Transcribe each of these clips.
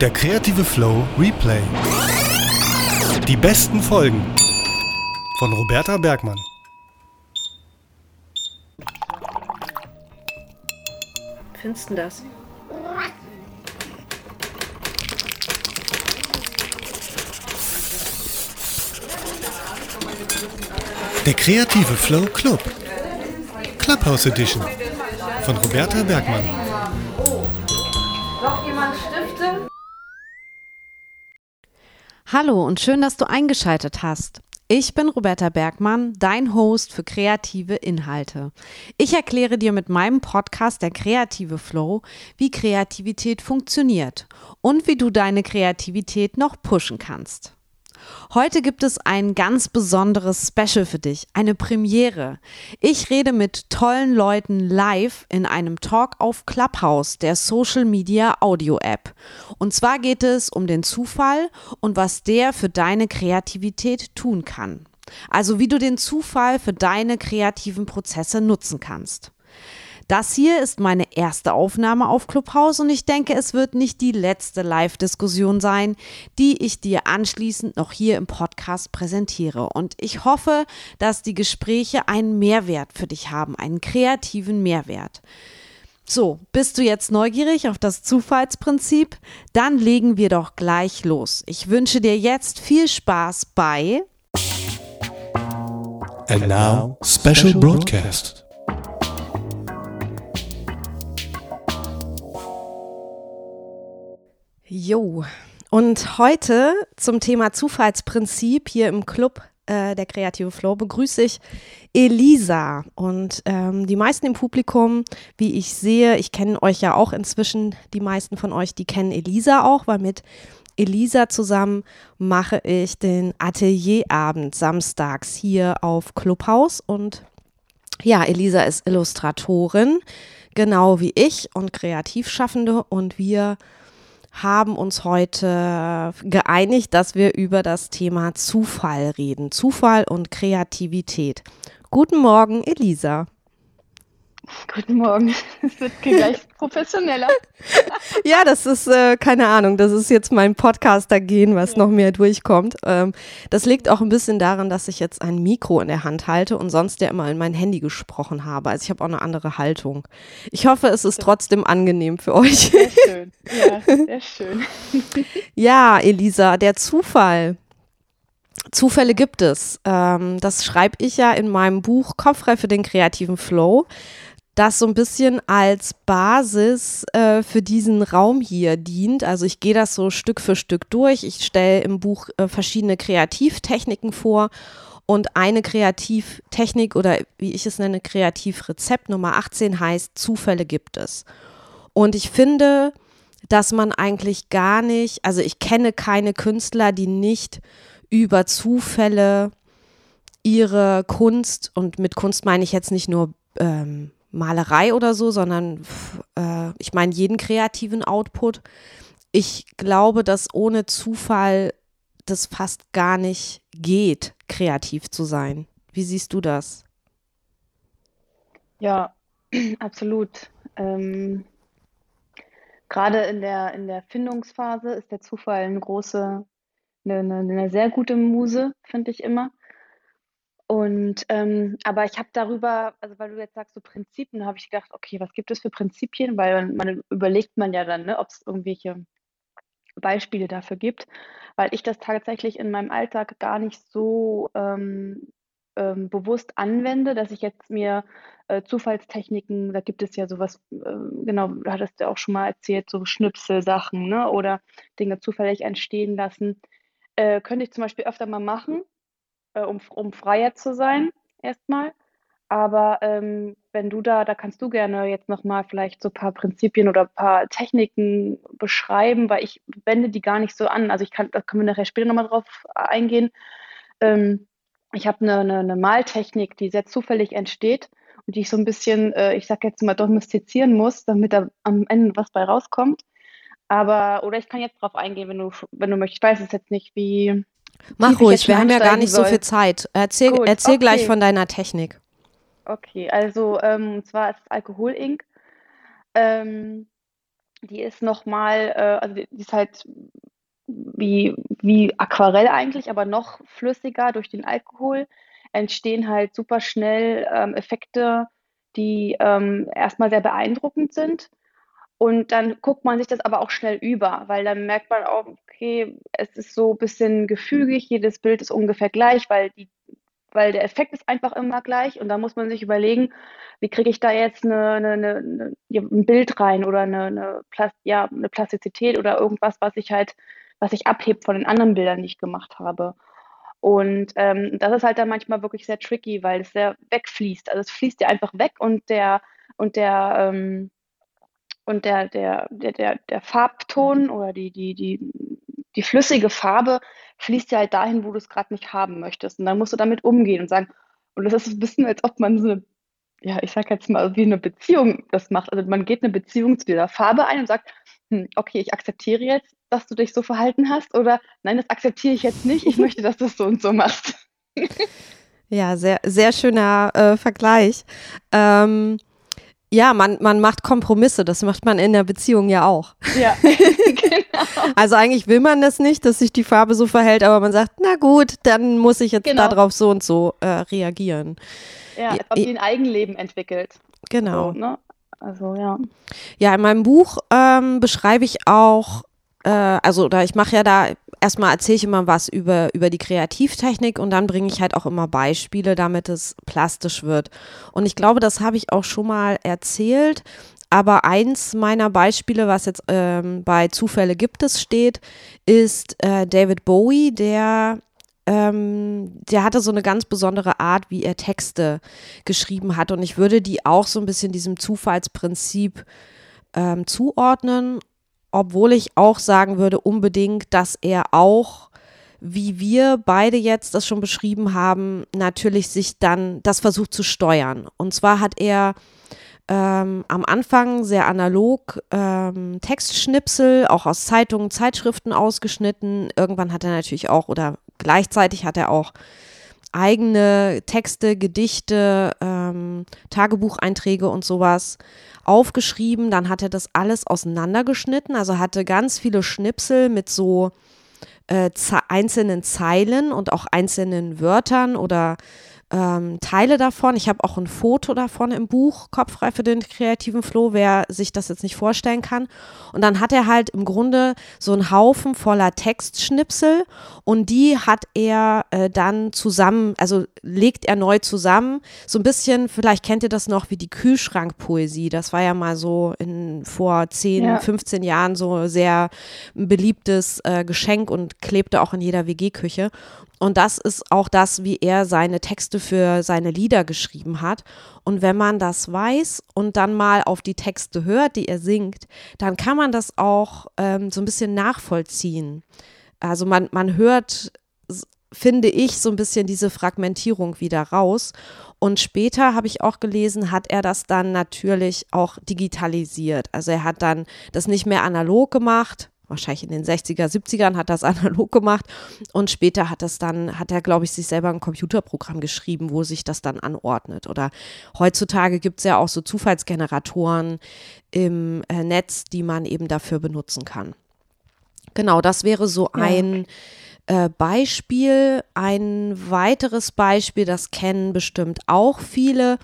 Der kreative Flow Replay. Die besten Folgen von Roberta Bergmann. Findest du das? Der kreative Flow Club. Clubhouse Edition von Roberta Bergmann. Hallo und schön, dass du eingeschaltet hast. Ich bin Roberta Bergmann, dein Host für kreative Inhalte. Ich erkläre dir mit meinem Podcast Der kreative Flow, wie Kreativität funktioniert und wie du deine Kreativität noch pushen kannst. Heute gibt es ein ganz besonderes Special für dich, eine Premiere. Ich rede mit tollen Leuten live in einem Talk auf Clubhouse, der Social Media Audio App. Und zwar geht es um den Zufall und was der für deine Kreativität tun kann. Also wie du den Zufall für deine kreativen Prozesse nutzen kannst. Das hier ist meine erste Aufnahme auf Clubhouse und ich denke, es wird nicht die letzte Live-Diskussion sein, die ich dir anschließend noch hier im Podcast präsentiere. Und ich hoffe, dass die Gespräche einen Mehrwert für dich haben, einen kreativen Mehrwert. So, bist du jetzt neugierig auf das Zufallsprinzip? Dann legen wir doch gleich los. Ich wünsche dir jetzt viel Spaß bei And now, special broadcast. Jo. Und heute zum Thema Zufallsprinzip hier im Club äh, der Kreative Flow begrüße ich Elisa. Und ähm, die meisten im Publikum, wie ich sehe, ich kenne euch ja auch inzwischen, die meisten von euch, die kennen Elisa auch, weil mit Elisa zusammen mache ich den Atelierabend samstags hier auf Clubhouse. Und ja, Elisa ist Illustratorin, genau wie ich und Kreativschaffende. Und wir haben uns heute geeinigt, dass wir über das Thema Zufall reden. Zufall und Kreativität. Guten Morgen, Elisa. Guten Morgen. Es wird gleich professioneller. ja, das ist, äh, keine Ahnung, das ist jetzt mein Podcaster-Gehen, was ja. noch mehr durchkommt. Ähm, das liegt auch ein bisschen daran, dass ich jetzt ein Mikro in der Hand halte und sonst ja immer in mein Handy gesprochen habe. Also ich habe auch eine andere Haltung. Ich hoffe, es ist trotzdem angenehm für euch. Sehr schön. Ja, sehr schön. ja, Elisa, der Zufall. Zufälle gibt es. Ähm, das schreibe ich ja in meinem Buch Kopffrei für den kreativen Flow das so ein bisschen als Basis äh, für diesen Raum hier dient. Also ich gehe das so Stück für Stück durch. Ich stelle im Buch äh, verschiedene Kreativtechniken vor und eine Kreativtechnik oder wie ich es nenne, Kreativrezept Nummer 18 heißt, Zufälle gibt es. Und ich finde, dass man eigentlich gar nicht, also ich kenne keine Künstler, die nicht über Zufälle ihre Kunst, und mit Kunst meine ich jetzt nicht nur ähm, Malerei oder so, sondern äh, ich meine jeden kreativen Output. Ich glaube, dass ohne Zufall das fast gar nicht geht, kreativ zu sein. Wie siehst du das? Ja, absolut. Ähm, Gerade in der, in der Findungsphase ist der Zufall eine große, eine, eine, eine sehr gute Muse, finde ich immer. Und ähm, aber ich habe darüber, also weil du jetzt sagst, so Prinzipien, habe ich gedacht, okay, was gibt es für Prinzipien? Weil man überlegt man ja dann, ne, ob es irgendwelche Beispiele dafür gibt, weil ich das tatsächlich in meinem Alltag gar nicht so ähm, ähm, bewusst anwende, dass ich jetzt mir äh, Zufallstechniken, da gibt es ja sowas, äh, genau, du hattest ja auch schon mal erzählt, so Schnipselsachen, ne, oder Dinge zufällig entstehen lassen, äh, könnte ich zum Beispiel öfter mal machen äh, um, um freier zu sein, erstmal. Aber ähm, wenn du da, da kannst du gerne jetzt nochmal vielleicht so ein paar Prinzipien oder ein paar Techniken beschreiben, weil ich wende die gar nicht so an. Also ich kann, da können wir nachher später nochmal drauf eingehen. Ähm, ich habe eine, eine, eine Maltechnik, die sehr zufällig entsteht und die ich so ein bisschen, äh, ich sag jetzt mal, domestizieren muss, damit da am Ende was bei rauskommt. Aber, oder ich kann jetzt drauf eingehen, wenn du, wenn du möchtest. Ich weiß es jetzt nicht, wie, Mach ruhig, wir haben ja gar nicht soll. so viel Zeit. Erzähl, erzähl okay. gleich von deiner Technik. Okay, also ähm, und zwar ist es Alkohol-Ink. Ähm, die ist nochmal, äh, also die, die ist halt wie, wie Aquarell eigentlich, aber noch flüssiger durch den Alkohol. Entstehen halt super schnell ähm, Effekte, die ähm, erstmal sehr beeindruckend sind. Und dann guckt man sich das aber auch schnell über, weil dann merkt man auch, okay, es ist so ein bisschen gefügig, jedes Bild ist ungefähr gleich, weil, die, weil der Effekt ist einfach immer gleich. Und da muss man sich überlegen, wie kriege ich da jetzt eine, eine, eine, ein Bild rein oder eine, ja, eine Plastizität oder irgendwas, was ich halt, was ich abhebt von den anderen Bildern, die ich gemacht habe. Und ähm, das ist halt dann manchmal wirklich sehr tricky, weil es sehr wegfließt. Also es fließt ja einfach weg und der und der ähm, und der, der, der, der, der Farbton mhm. oder die, die, die, die flüssige Farbe fließt ja halt dahin, wo du es gerade nicht haben möchtest. Und dann musst du damit umgehen und sagen, und das ist ein bisschen, als ob man so eine, ja, ich sag jetzt mal, wie eine Beziehung das macht. Also man geht eine Beziehung zu dieser Farbe ein und sagt, hm, okay, ich akzeptiere jetzt, dass du dich so verhalten hast, oder nein, das akzeptiere ich jetzt nicht, ich möchte, dass du es so und so machst. ja, sehr, sehr schöner äh, Vergleich. Ähm, ja, man, man macht Kompromisse, das macht man in der Beziehung ja auch. Ja, genau. Also eigentlich will man das nicht, dass sich die Farbe so verhält, aber man sagt, na gut, dann muss ich jetzt genau. darauf so und so äh, reagieren. Ja, als ob sie ein Eigenleben entwickelt. Genau. So, ne? Also ja. Ja, in meinem Buch ähm, beschreibe ich auch äh, also oder ich mache ja da erstmal erzähle ich immer was über, über die Kreativtechnik und dann bringe ich halt auch immer Beispiele, damit es plastisch wird. Und ich glaube, das habe ich auch schon mal erzählt. Aber eins meiner Beispiele, was jetzt ähm, bei Zufälle gibt es steht, ist äh, David Bowie, der ähm, der hatte so eine ganz besondere Art, wie er Texte geschrieben hat. Und ich würde die auch so ein bisschen diesem Zufallsprinzip ähm, zuordnen obwohl ich auch sagen würde unbedingt, dass er auch, wie wir beide jetzt das schon beschrieben haben, natürlich sich dann das versucht zu steuern. Und zwar hat er ähm, am Anfang sehr analog ähm, Textschnipsel, auch aus Zeitungen, Zeitschriften ausgeschnitten. Irgendwann hat er natürlich auch, oder gleichzeitig hat er auch eigene Texte, Gedichte, ähm, Tagebucheinträge und sowas aufgeschrieben. Dann hat er das alles auseinandergeschnitten, also hatte ganz viele Schnipsel mit so äh, einzelnen Zeilen und auch einzelnen Wörtern oder ähm, Teile davon. Ich habe auch ein Foto davon im Buch, Kopfrei für den kreativen Flow, wer sich das jetzt nicht vorstellen kann. Und dann hat er halt im Grunde so einen Haufen voller Textschnipsel und die hat er äh, dann zusammen, also legt er neu zusammen. So ein bisschen, vielleicht kennt ihr das noch wie die Kühlschrankpoesie. Das war ja mal so in, vor 10, ja. 15 Jahren so sehr beliebtes äh, Geschenk und klebte auch in jeder WG-Küche. Und das ist auch das, wie er seine Texte für seine Lieder geschrieben hat. Und wenn man das weiß und dann mal auf die Texte hört, die er singt, dann kann man das auch ähm, so ein bisschen nachvollziehen. Also man, man hört, finde ich, so ein bisschen diese Fragmentierung wieder raus. Und später habe ich auch gelesen, hat er das dann natürlich auch digitalisiert. Also er hat dann das nicht mehr analog gemacht, wahrscheinlich in den 60er, 70ern hat das analog gemacht und später hat das dann, hat er, glaube ich, sich selber ein Computerprogramm geschrieben, wo sich das dann anordnet. Oder heutzutage gibt es ja auch so Zufallsgeneratoren im äh, Netz, die man eben dafür benutzen kann. Genau, das wäre so ein äh, Beispiel. Ein weiteres Beispiel, das kennen bestimmt auch viele,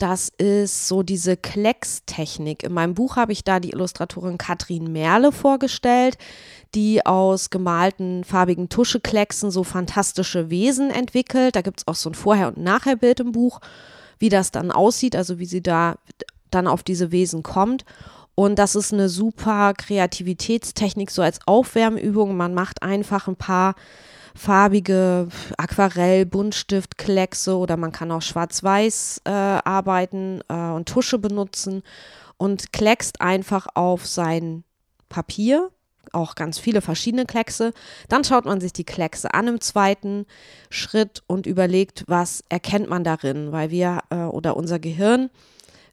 das ist so diese Klecks-Technik. In meinem Buch habe ich da die Illustratorin Katrin Merle vorgestellt, die aus gemalten farbigen Tuscheklecksen so fantastische Wesen entwickelt. Da gibt es auch so ein Vorher- und Nachher-Bild im Buch, wie das dann aussieht, also wie sie da dann auf diese Wesen kommt. Und das ist eine super Kreativitätstechnik, so als Aufwärmübung. Man macht einfach ein paar farbige Aquarell, Buntstift, Kleckse oder man kann auch schwarz-weiß äh, arbeiten äh, und Tusche benutzen und kleckst einfach auf sein Papier, auch ganz viele verschiedene Kleckse. Dann schaut man sich die Kleckse an im zweiten Schritt und überlegt, was erkennt man darin, weil wir äh, oder unser Gehirn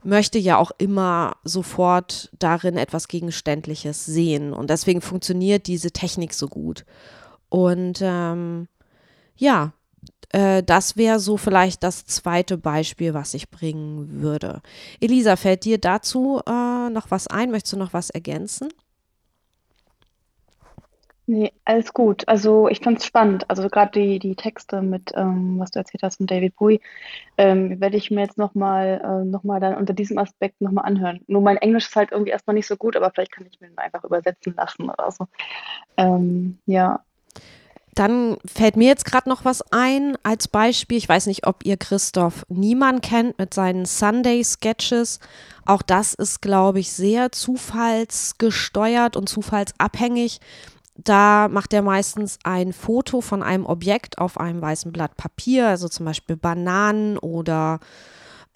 möchte ja auch immer sofort darin etwas Gegenständliches sehen. Und deswegen funktioniert diese Technik so gut. Und ähm, ja, äh, das wäre so vielleicht das zweite Beispiel, was ich bringen würde. Elisa, fällt dir dazu äh, noch was ein? Möchtest du noch was ergänzen? Nee, alles gut. Also ich fand es spannend. Also gerade die, die Texte mit, ähm, was du erzählt hast von David Bowie, ähm, werde ich mir jetzt nochmal äh, noch dann unter diesem Aspekt nochmal anhören. Nur mein Englisch ist halt irgendwie erstmal nicht so gut, aber vielleicht kann ich mir den einfach übersetzen lassen oder so. Ähm, ja. Dann fällt mir jetzt gerade noch was ein als Beispiel. Ich weiß nicht, ob ihr Christoph Niemann kennt mit seinen Sunday Sketches. Auch das ist, glaube ich, sehr zufallsgesteuert und zufallsabhängig. Da macht er meistens ein Foto von einem Objekt auf einem weißen Blatt Papier, also zum Beispiel Bananen oder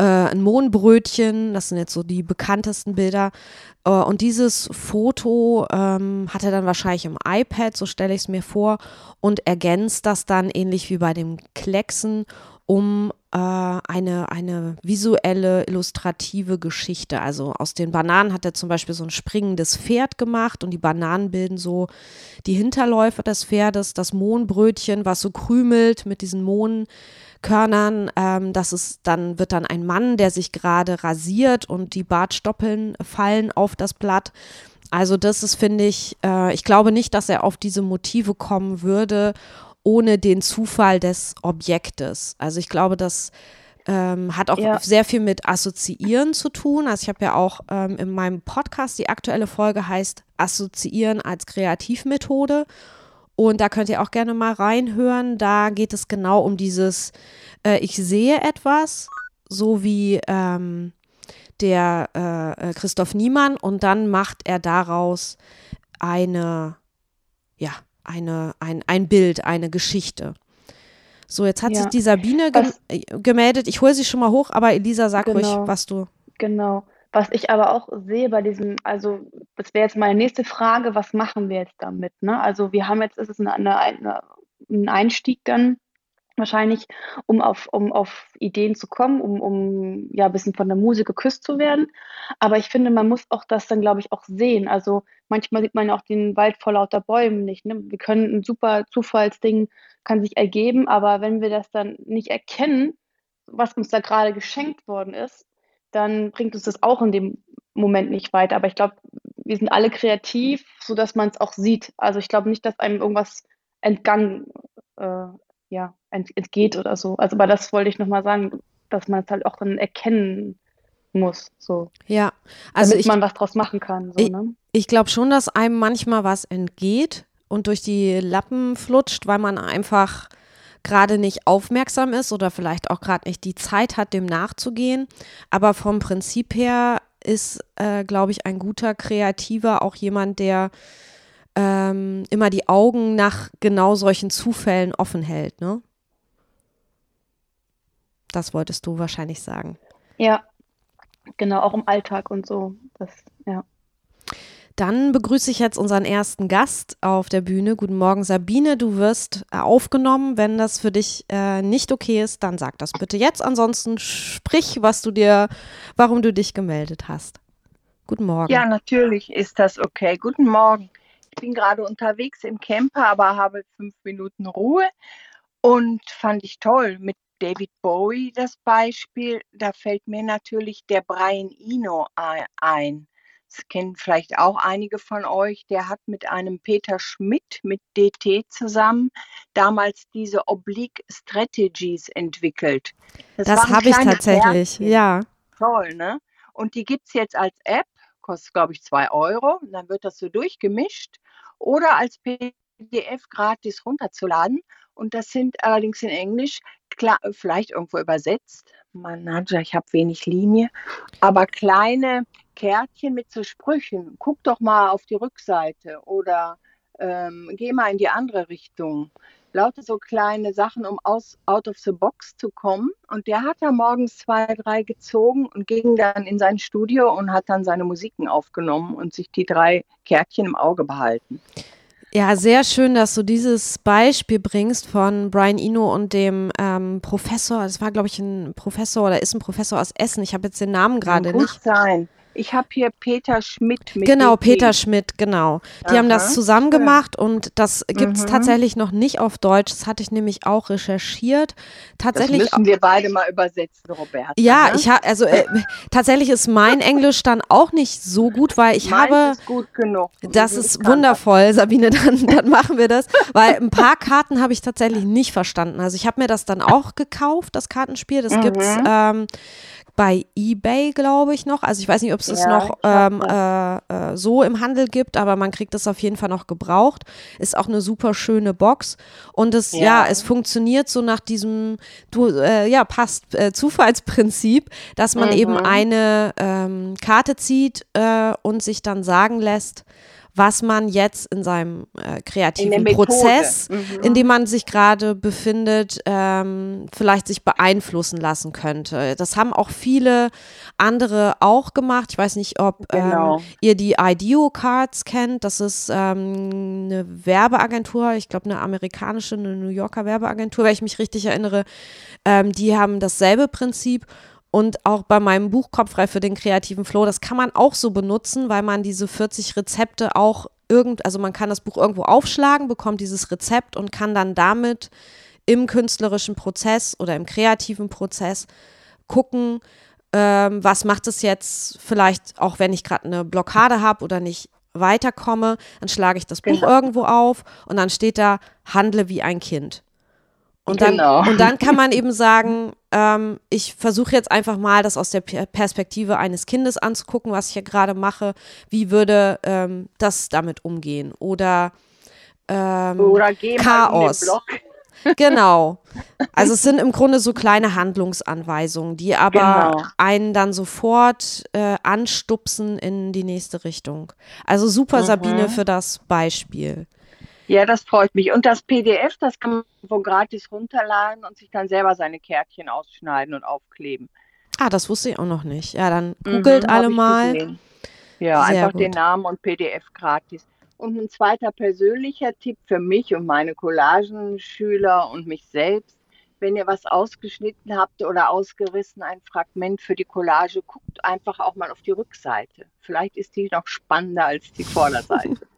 äh, ein Mohnbrötchen. Das sind jetzt so die bekanntesten Bilder. Äh, und dieses Foto ähm, hat er dann wahrscheinlich im iPad, so stelle ich es mir vor, und ergänzt das dann ähnlich wie bei dem Klecksen um äh, eine, eine visuelle, illustrative Geschichte. Also aus den Bananen hat er zum Beispiel so ein springendes Pferd gemacht und die Bananen bilden so die Hinterläufe des Pferdes, das Mohnbrötchen, was so krümelt mit diesen Mohnkörnern. Ähm, das ist dann, wird dann ein Mann, der sich gerade rasiert und die Bartstoppeln fallen auf das Blatt. Also das ist, finde ich, äh, ich glaube nicht, dass er auf diese Motive kommen würde, ohne den Zufall des Objektes. Also ich glaube, das ähm, hat auch ja. sehr viel mit Assoziieren zu tun. Also ich habe ja auch ähm, in meinem Podcast, die aktuelle Folge heißt Assoziieren als Kreativmethode. Und da könnt ihr auch gerne mal reinhören. Da geht es genau um dieses, äh, ich sehe etwas, so wie ähm, der äh, äh Christoph Niemann, und dann macht er daraus eine, ja, eine, ein, ein Bild, eine Geschichte. So, jetzt hat ja. sich die Sabine ge was, äh, gemeldet. Ich hole sie schon mal hoch, aber Elisa, sag genau, ruhig, was du. Genau. Was ich aber auch sehe bei diesem, also das wäre jetzt meine nächste Frage, was machen wir jetzt damit? Ne? Also wir haben jetzt, ist es eine, eine, eine, ein Einstieg dann wahrscheinlich, um auf, um auf Ideen zu kommen, um, um ja ein bisschen von der Musik geküsst zu werden. Aber ich finde, man muss auch das dann, glaube ich, auch sehen. Also manchmal sieht man ja auch den Wald vor lauter Bäumen nicht. Ne? Wir können ein super Zufallsding kann sich ergeben, aber wenn wir das dann nicht erkennen, was uns da gerade geschenkt worden ist, dann bringt uns das auch in dem Moment nicht weiter. Aber ich glaube, wir sind alle kreativ, sodass man es auch sieht. Also ich glaube nicht, dass einem irgendwas entgangen äh, ja, entgeht oder so. Also, aber das wollte ich nochmal sagen, dass man es halt auch dann erkennen muss, so. Ja, also damit ich, man was draus machen kann. So, ich, ne? ich glaube schon, dass einem manchmal was entgeht und durch die Lappen flutscht, weil man einfach gerade nicht aufmerksam ist oder vielleicht auch gerade nicht die Zeit hat, dem nachzugehen. Aber vom Prinzip her ist, äh, glaube ich, ein guter Kreativer auch jemand, der ähm, immer die Augen nach genau solchen Zufällen offen hält, ne? Das wolltest du wahrscheinlich sagen. Ja, genau, auch im Alltag und so. Das, ja. Dann begrüße ich jetzt unseren ersten Gast auf der Bühne. Guten Morgen, Sabine. Du wirst äh, aufgenommen. Wenn das für dich äh, nicht okay ist, dann sag das bitte jetzt. Ansonsten sprich, was du dir, warum du dich gemeldet hast. Guten Morgen. Ja, natürlich ist das okay. Guten Morgen. Ich bin gerade unterwegs im Camper, aber habe fünf Minuten Ruhe und fand ich toll mit David Bowie das Beispiel. Da fällt mir natürlich der Brian Eno ein. Das kennen vielleicht auch einige von euch. Der hat mit einem Peter Schmidt mit DT zusammen damals diese Oblique Strategies entwickelt. Das, das habe ich tatsächlich, Kärtchen. ja. Toll, ne? Und die gibt es jetzt als App kostet, glaube ich, zwei Euro. Und dann wird das so durchgemischt oder als PDF gratis runterzuladen. Und das sind allerdings in Englisch, klar, vielleicht irgendwo übersetzt. Man hat ja, ich habe wenig Linie, aber kleine Kärtchen mit so Sprüchen. Guck doch mal auf die Rückseite oder ähm, geh mal in die andere Richtung lauter so kleine Sachen, um aus, out of the box zu kommen. Und der hat da morgens zwei, drei gezogen und ging dann in sein Studio und hat dann seine Musiken aufgenommen und sich die drei Kärtchen im Auge behalten. Ja, sehr schön, dass du dieses Beispiel bringst von Brian Eno und dem ähm, Professor. Das war, glaube ich, ein Professor oder ist ein Professor aus Essen. Ich habe jetzt den Namen gerade nicht. Sein. Ich habe hier Peter Schmidt mit Genau. Peter Schmidt, genau. Die haben das Aha, zusammen gemacht und das gibt es Mhm. tatsächlich noch nicht auf Deutsch. Das hatte ich nämlich auch recherchiert. Das Tatsächlich müssen wir beide mal übersetzen, Roberta. Ja, ne? ich habe also äh, tatsächlich ist mein Englisch dann auch nicht so gut, weil ich Meins habe ist gut genug. das ist wundervoll, Sabine, dann, dann machen wir das, weil ein paar Karten habe ich tatsächlich nicht verstanden. Also ich habe mir das dann auch gekauft, das Kartenspiel, das gibt's Mhm. ähm, bei eBay, glaube ich, noch. Also ich weiß nicht, ob es es Ja, noch ähm, äh, äh, so im Handel gibt, aber man kriegt es auf jeden Fall noch gebraucht. Ist auch eine super schöne Box. Und es, ja, Ja. es funktioniert so nach diesem, du, äh, ja, passt, äh, Zufallsprinzip, dass man eben Mhm. eine ähm, Karte zieht äh, und sich dann sagen lässt, was man jetzt in seinem äh, kreativen Methode. Prozess, Mhm. in dem man sich gerade befindet, ähm, vielleicht sich beeinflussen lassen könnte. Das haben auch viele andere auch gemacht. Ich weiß nicht, ob Genau. ähm, ihr die IDEO Cards kennt. Das ist ähm, eine Werbeagentur, ich glaube eine amerikanische, eine New Yorker Werbeagentur, wenn ich mich richtig erinnere. Ähm, die haben dasselbe Prinzip. Und auch bei meinem Buch Kopffrei für den kreativen Flow, das kann man auch so benutzen, weil man diese 40 Rezepte auch irgend, also man kann das Buch irgendwo aufschlagen, bekommt dieses Rezept und kann dann damit im künstlerischen Prozess oder im kreativen Prozess gucken, ähm, was macht es jetzt vielleicht, auch wenn ich gerade eine Blockade habe oder nicht weiterkomme, dann schlage ich das Buch Genau. irgendwo auf und dann steht da, handle wie ein Kind. Und dann, Genau. und dann kann man eben sagen, ähm, ich versuche jetzt einfach mal, das aus der Per- Perspektive eines Kindes anzugucken, was ich hier gerade mache. Wie würde ähm, das damit umgehen? Oder ähm, Oder Chaos. Genau. Also es sind im Grunde so kleine Handlungsanweisungen, die aber Genau. einen dann sofort äh, anstupsen in die nächste Richtung. Also super, Mhm. Sabine, für das Beispiel. Ja, das freut mich. Und das PDF, das kann man wo gratis runterladen und sich dann selber seine Kärtchen ausschneiden und aufkleben. Ah, das wusste ich auch noch nicht. Ja, dann googelt Mhm, alle mal. gesehen. Ja, Sehr einfach den gut. Namen und PDF gratis. Und ein zweiter persönlicher Tipp für mich und meine Collagenschüler und mich selbst. Wenn ihr was ausgeschnitten habt oder ausgerissen, ein Fragment für die Collage, guckt einfach auch mal auf die Rückseite. Vielleicht ist die noch spannender als die Vorderseite.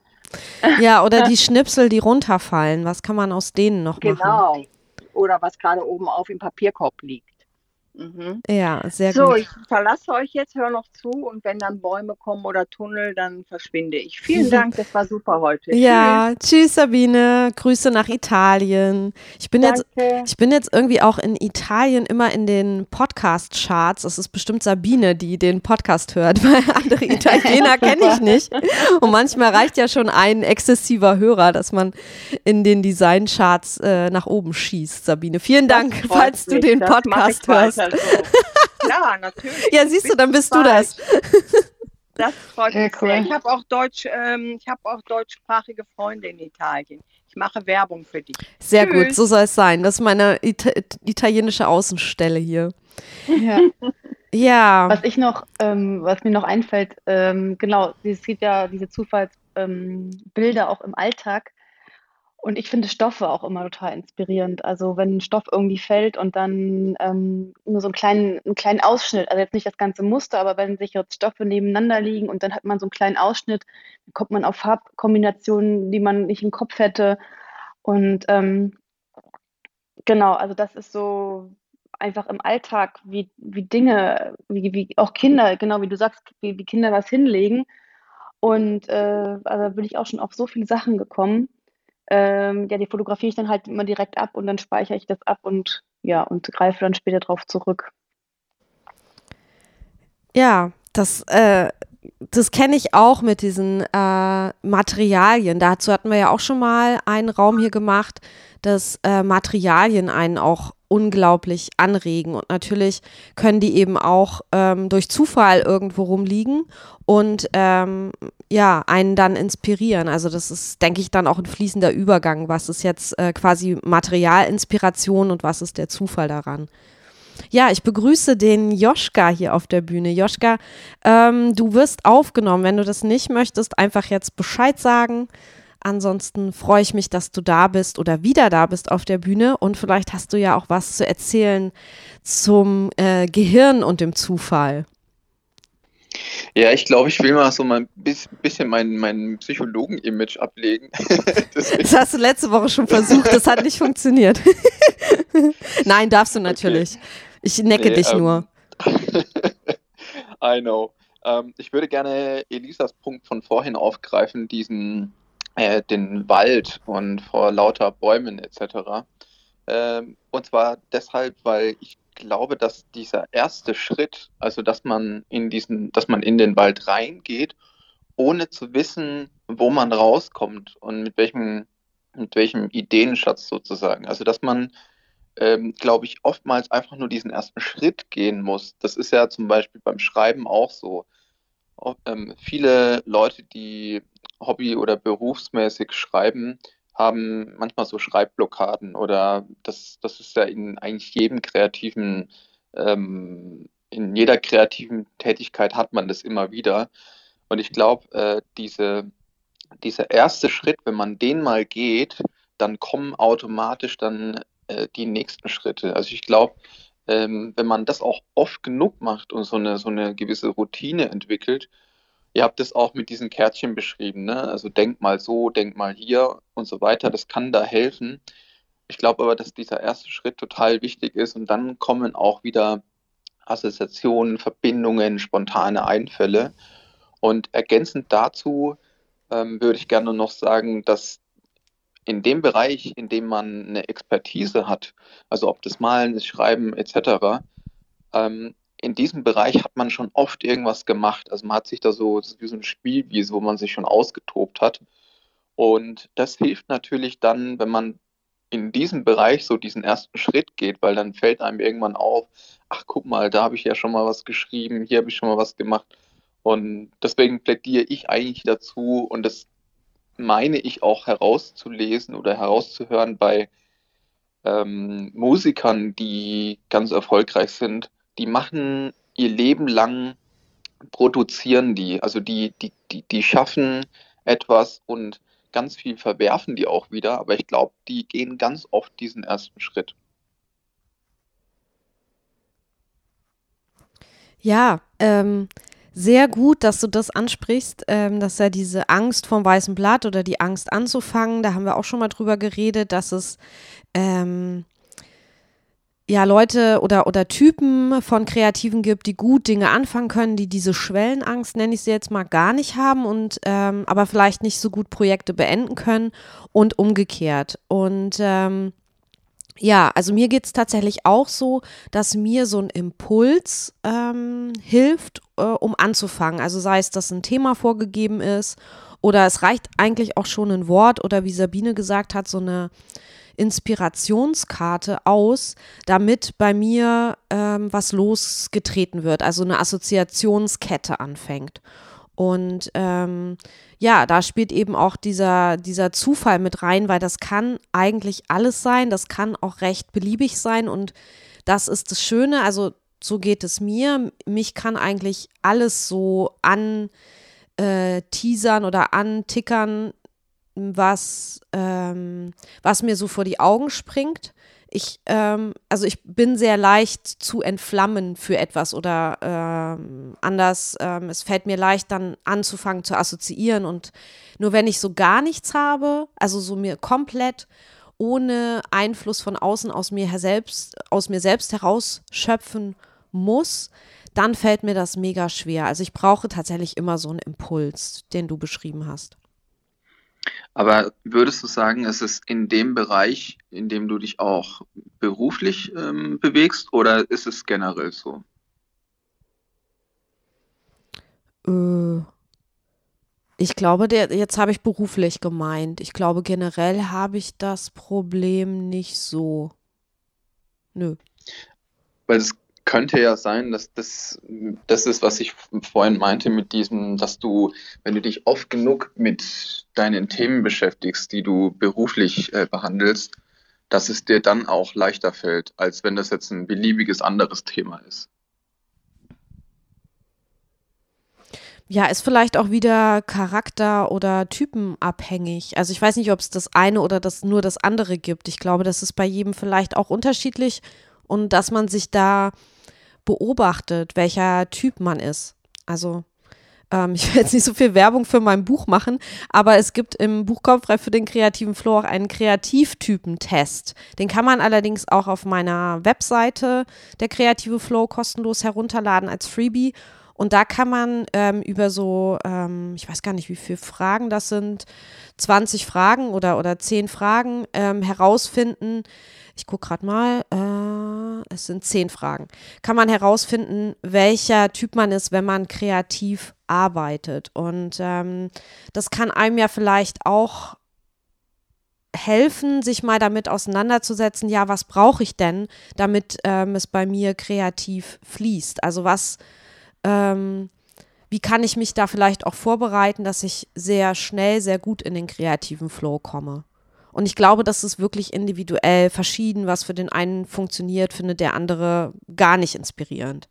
Ja, oder die Schnipsel, die runterfallen. Was kann man aus denen noch machen? Genau. Oder was gerade oben auf im Papierkorb liegt. Mhm. Ja, sehr So, gut. ich verlasse euch jetzt, höre noch zu und wenn dann Bäume kommen oder Tunnel, dann verschwinde ich. Vielen Dank, das war super heute. Ja, tschüss Sabine, Grüße nach Italien. Ich bin Tschüss. jetzt ich bin jetzt irgendwie auch in Italien immer in den Podcast Charts. Das ist bestimmt Sabine, die den Podcast hört, weil andere Italiener kenne ich nicht. Und manchmal reicht ja schon ein exzessiver Hörer, dass man in den Design Charts äh, nach oben schießt. Sabine, vielen Dank, falls du mich. den Das mach Podcast ich hörst. so. Ja, natürlich. Ja, siehst du, dann bist du das. Das freut mich cool. sehr. Ich habe auch Deutsch, ähm, ich habe auch deutschsprachige Freunde in Italien. Ich mache Werbung für dich. Sehr Tschüss. gut, so soll es sein. Das ist meine Ita italienische Außenstelle hier. Ja. Ja. Was ich noch, ähm, was mir noch einfällt, ähm, genau, es gibt ja diese Zufallsbilder ähm, auch im Alltag. Und ich finde Stoffe auch immer total inspirierend. Also wenn ein Stoff irgendwie fällt und dann ähm, nur so einen kleinen, einen kleinen Ausschnitt, also jetzt nicht das ganze Muster, aber wenn sich jetzt Stoffe nebeneinander liegen und dann hat man so einen kleinen Ausschnitt, dann kommt man auf Farbkombinationen, die man nicht im Kopf hätte. Und ähm, genau, also das ist so einfach im Alltag, wie, wie Dinge, wie, wie auch Kinder, genau wie du sagst, wie, wie Kinder was hinlegen. Und äh, also bin ich auch schon auf so viele Sachen gekommen. Ähm, ja, die fotografiere ich dann halt immer direkt ab und dann speichere ich das ab und ja, und greife dann später drauf zurück. Ja, das, äh, das kenne ich auch mit diesen äh, Materialien. Dazu hatten wir ja auch schon mal einen Raum hier gemacht, dass äh, Materialien einen auch unglaublich anregen. Und natürlich können die eben auch ähm, durch Zufall irgendwo rumliegen und ähm, ja, einen dann inspirieren. Also das ist, denke ich, dann auch ein fließender Übergang. Was ist jetzt äh, quasi Materialinspiration und was ist der Zufall daran? Ja, ich begrüße den Joschka hier auf der Bühne. Joschka, ähm, du wirst aufgenommen. Wenn du das nicht möchtest, einfach jetzt Bescheid sagen. Ansonsten freue ich mich, dass du da bist oder wieder da bist auf der Bühne. Und vielleicht hast du ja auch was zu erzählen zum äh, Gehirn und dem Zufall. Ja, ich glaube, ich will mal so ein bisschen mein, mein Psychologen-Image ablegen. das hast du letzte Woche schon versucht, das hat nicht funktioniert. Nein, darfst du natürlich. Okay. Ich necke nee, dich ähm, nur. I know. Ähm, ich würde gerne Elisas Punkt von vorhin aufgreifen, diesen äh, den Wald und vor lauter Bäumen etc. Ähm, und zwar deshalb, weil ich glaube, dass dieser erste Schritt, also dass man in diesen, dass man in den Wald reingeht, ohne zu wissen, wo man rauskommt und mit welchem, mit welchem Ideenschatz sozusagen. Also dass man, ähm, glaube ich, oftmals einfach nur diesen ersten Schritt gehen muss. Das ist ja zum Beispiel beim Schreiben auch so. Auch, ähm, viele Leute, die hobby- oder berufsmäßig schreiben, haben manchmal so Schreibblockaden oder das, das ist ja in eigentlich jedem kreativen, ähm, in jeder kreativen Tätigkeit hat man das immer wieder. Und ich glaube, äh, diese, dieser erste Schritt, wenn man den mal geht, dann kommen automatisch dann äh, die nächsten Schritte. Also ich glaube, ähm, wenn man das auch oft genug macht und so eine, so eine gewisse Routine entwickelt, Ihr habt es auch mit diesen Kärtchen beschrieben, ne? Also denk mal so, denk mal hier und so weiter. Das kann da helfen. Ich glaube aber, dass dieser erste Schritt total wichtig ist und dann kommen auch wieder Assoziationen, Verbindungen, spontane Einfälle. Und ergänzend dazu ähm, würde ich gerne noch sagen, dass in dem Bereich, in dem man eine Expertise hat, also ob das Malen, das Schreiben etc., ähm, in diesem Bereich hat man schon oft irgendwas gemacht. Also man hat sich da so, wie so ein Spielwiese, wo man sich schon ausgetobt hat. Und das hilft natürlich dann, wenn man in diesem Bereich so diesen ersten Schritt geht, weil dann fällt einem irgendwann auf, ach guck mal, da habe ich ja schon mal was geschrieben, hier habe ich schon mal was gemacht. Und deswegen plädiere ich eigentlich dazu und das meine ich auch herauszulesen oder herauszuhören bei ähm, Musikern, die ganz erfolgreich sind, die machen ihr Leben lang, produzieren die. Also die, die, die, die schaffen etwas und ganz viel verwerfen die auch wieder, aber ich glaube, die gehen ganz oft diesen ersten Schritt. Ja, ähm, sehr gut, dass du das ansprichst, ähm, dass ja diese Angst vom weißen Blatt oder die Angst anzufangen, da haben wir auch schon mal drüber geredet, dass es ähm, ja, Leute oder, oder Typen von Kreativen gibt, die gut Dinge anfangen können, die diese Schwellenangst, nenne ich sie jetzt mal, gar nicht haben und ähm, aber vielleicht nicht so gut Projekte beenden können und umgekehrt. Und ähm, ja, also mir geht es tatsächlich auch so, dass mir so ein Impuls ähm, hilft, äh, um anzufangen. Also sei es, dass ein Thema vorgegeben ist oder es reicht eigentlich auch schon ein Wort oder wie Sabine gesagt hat, so eine Inspirationskarte aus, damit bei mir ähm, was losgetreten wird, also eine Assoziationskette anfängt. Und ähm, ja, da spielt eben auch dieser, dieser Zufall mit rein, weil das kann eigentlich alles sein, das kann auch recht beliebig sein und das ist das Schöne, also so geht es mir. Mich kann eigentlich alles so an äh, teasern oder antickern, was, ähm, was mir so vor die Augen springt. Ich, ähm, also ich bin sehr leicht zu entflammen für etwas oder ähm, anders, ähm, es fällt mir leicht dann anzufangen zu assoziieren und nur wenn ich so gar nichts habe, also so mir komplett ohne Einfluss von außen aus mir selbst, aus mir selbst herausschöpfen muss, dann fällt mir das mega schwer. Also ich brauche tatsächlich immer so einen Impuls, den du beschrieben hast. Aber würdest du sagen, es ist in dem Bereich, in dem du dich auch beruflich ähm, bewegst, oder ist es generell so? Äh, ich glaube, der, jetzt habe ich beruflich gemeint. Ich glaube, generell habe ich das Problem nicht so. Nö. Weil es könnte ja sein, dass das, das ist, was ich vorhin meinte mit diesem, dass du, wenn du dich oft genug mit deinen Themen beschäftigst, die du beruflich äh, behandelst, dass es dir dann auch leichter fällt, als wenn das jetzt ein beliebiges anderes Thema ist. Ja, ist vielleicht auch wieder Charakter- oder Typenabhängig. Also ich weiß nicht, ob es das eine oder das nur das andere gibt. Ich glaube, das ist bei jedem vielleicht auch unterschiedlich und dass man sich da beobachtet, welcher Typ man ist. Also ähm, ich will jetzt nicht so viel Werbung für mein Buch machen, aber es gibt im Buch Kopfrei für den kreativen Flow auch einen Kreativtypentest. Den kann man allerdings auch auf meiner Webseite der kreative Flow kostenlos herunterladen als Freebie. Und da kann man ähm, über so, ähm, ich weiß gar nicht, wie viele Fragen das sind, 20 Fragen oder, oder 10 Fragen ähm, herausfinden. Ich gucke gerade mal, äh, es sind 10 Fragen. Kann man herausfinden, welcher Typ man ist, wenn man kreativ arbeitet. Und ähm, das kann einem ja vielleicht auch helfen, sich mal damit auseinanderzusetzen, ja, was brauche ich denn, damit ähm, es bei mir kreativ fließt? Also was ähm, wie kann ich mich da vielleicht auch vorbereiten, dass ich sehr schnell, sehr gut in den kreativen Flow komme. Und ich glaube, das ist wirklich individuell verschieden, was für den einen funktioniert, findet der andere gar nicht inspirierend.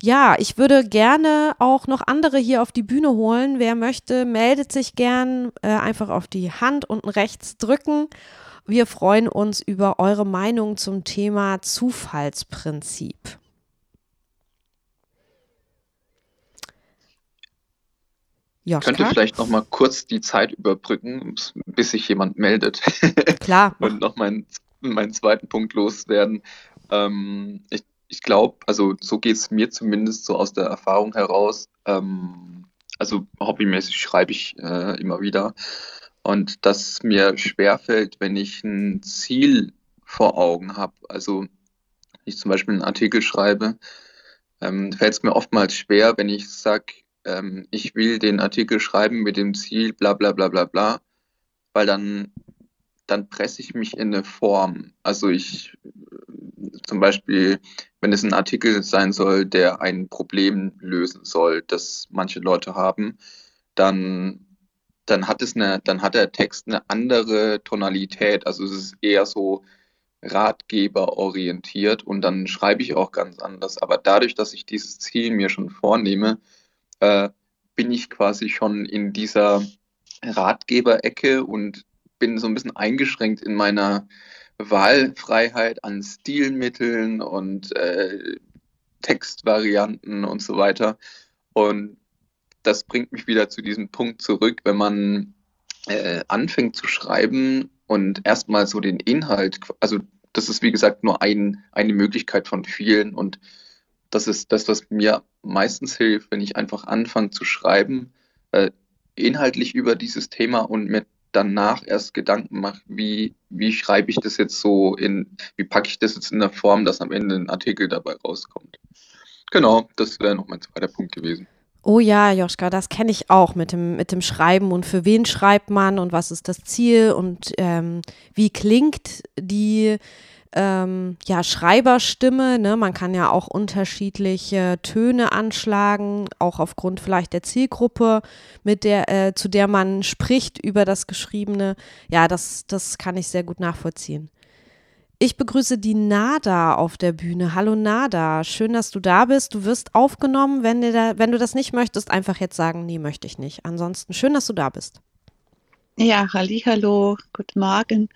Ja, ich würde gerne auch noch andere hier auf die Bühne holen. Wer möchte, meldet sich gern. Äh, einfach auf die Hand unten rechts drücken. Wir freuen uns über eure Meinung zum Thema Zufallsprinzip. Joschka? Könnte vielleicht noch mal kurz die Zeit überbrücken, bis sich jemand meldet. Klar. Und noch meinen, meinen zweiten Punkt loswerden. Ähm, ich ich glaube, also so geht es mir zumindest so aus der Erfahrung heraus. Ähm, also hobbymäßig schreibe ich äh, immer wieder. Und dass mir schwerfällt, wenn ich ein Ziel vor Augen habe. Also ich zum Beispiel einen Artikel schreibe, ähm, fällt es mir oftmals schwer, wenn ich sage, ähm, ich will den Artikel schreiben mit dem Ziel, bla bla bla bla bla, weil dann, dann presse ich mich in eine Form. Also ich zum Beispiel, wenn es ein Artikel sein soll, der ein Problem lösen soll, das manche Leute haben, dann, dann hat es eine, dann hat der Text eine andere Tonalität. Also es ist eher so ratgeberorientiert und dann schreibe ich auch ganz anders. Aber dadurch, dass ich dieses Ziel mir schon vornehme, äh, bin ich quasi schon in dieser Ratgeberecke und bin so ein bisschen eingeschränkt in meiner Wahlfreiheit an Stilmitteln und äh, Textvarianten und so weiter. Und das bringt mich wieder zu diesem Punkt zurück, wenn man äh, anfängt zu schreiben und erstmal so den Inhalt, also das ist wie gesagt nur ein, eine Möglichkeit von vielen und das ist das, was mir meistens hilft, wenn ich einfach anfange zu schreiben, äh, inhaltlich über dieses Thema und mir danach erst Gedanken mache, wie, wie schreibe ich das jetzt so in, wie packe ich das jetzt in der Form, dass am Ende ein Artikel dabei rauskommt. Genau, das wäre noch mein zweiter Punkt gewesen. Oh ja, Joschka, das kenne ich auch mit dem, mit dem Schreiben und für wen schreibt man und was ist das Ziel und ähm, wie klingt die ähm, ja, Schreiberstimme. Ne? Man kann ja auch unterschiedliche Töne anschlagen, auch aufgrund vielleicht der Zielgruppe, mit der, äh, zu der man spricht über das Geschriebene. Ja, das, das kann ich sehr gut nachvollziehen. Ich begrüße die Nada auf der Bühne. Hallo Nada, schön, dass du da bist. Du wirst aufgenommen. Wenn, da, wenn du das nicht möchtest, einfach jetzt sagen, nee, möchte ich nicht. Ansonsten schön, dass du da bist. Ja, hallo, guten Morgen.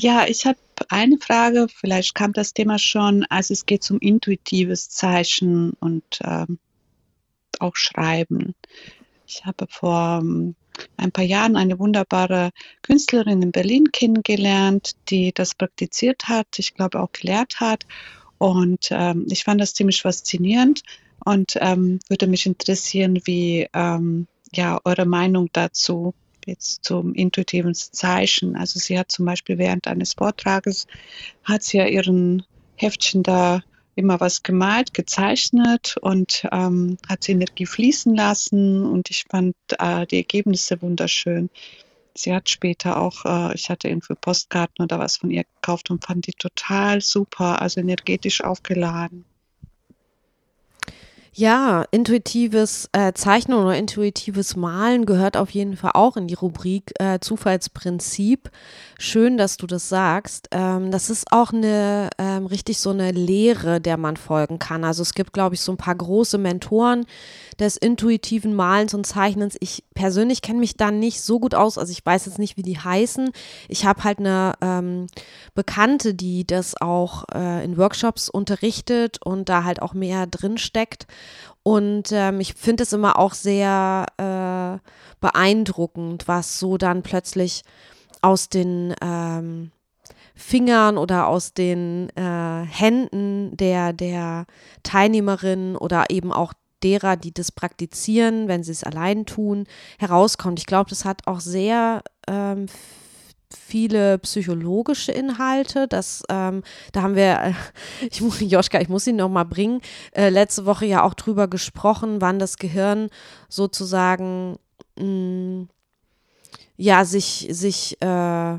Ja, ich habe eine Frage, vielleicht kam das Thema schon, also es geht um intuitives Zeichen und ähm, auch Schreiben. Ich habe vor ähm, ein paar Jahren eine wunderbare Künstlerin in Berlin kennengelernt, die das praktiziert hat, ich glaube auch gelehrt hat. Und ähm, ich fand das ziemlich faszinierend und ähm, würde mich interessieren, wie ähm, ja eure Meinung dazu jetzt zum intuitiven Zeichen. Also sie hat zum Beispiel während eines Vortrages, hat sie ja ihren Heftchen da immer was gemalt, gezeichnet und ähm, hat sie Energie fließen lassen und ich fand äh, die Ergebnisse wunderschön. Sie hat später auch, äh, ich hatte irgendwie Postkarten oder was von ihr gekauft und fand die total super, also energetisch aufgeladen. Ja, intuitives äh, Zeichnen oder intuitives Malen gehört auf jeden Fall auch in die Rubrik äh, Zufallsprinzip. Schön, dass du das sagst. Ähm, das ist auch eine ähm, richtig so eine Lehre, der man folgen kann. Also es gibt, glaube ich, so ein paar große Mentoren des intuitiven Malens und Zeichnens. Ich persönlich kenne mich da nicht so gut aus. Also ich weiß jetzt nicht, wie die heißen. Ich habe halt eine ähm, Bekannte, die das auch äh, in Workshops unterrichtet und da halt auch mehr drin steckt. Und ähm, ich finde es immer auch sehr äh, beeindruckend, was so dann plötzlich aus den ähm, Fingern oder aus den äh, Händen der, der Teilnehmerin oder eben auch derer, die das praktizieren, wenn sie es allein tun, herauskommt. Ich glaube, das hat auch sehr ähm, viele psychologische Inhalte. Das, ähm, da haben wir, ich Joschka, ich muss ihn noch mal bringen, äh, letzte Woche ja auch drüber gesprochen, wann das Gehirn sozusagen mh, mm, ja sich sich äh,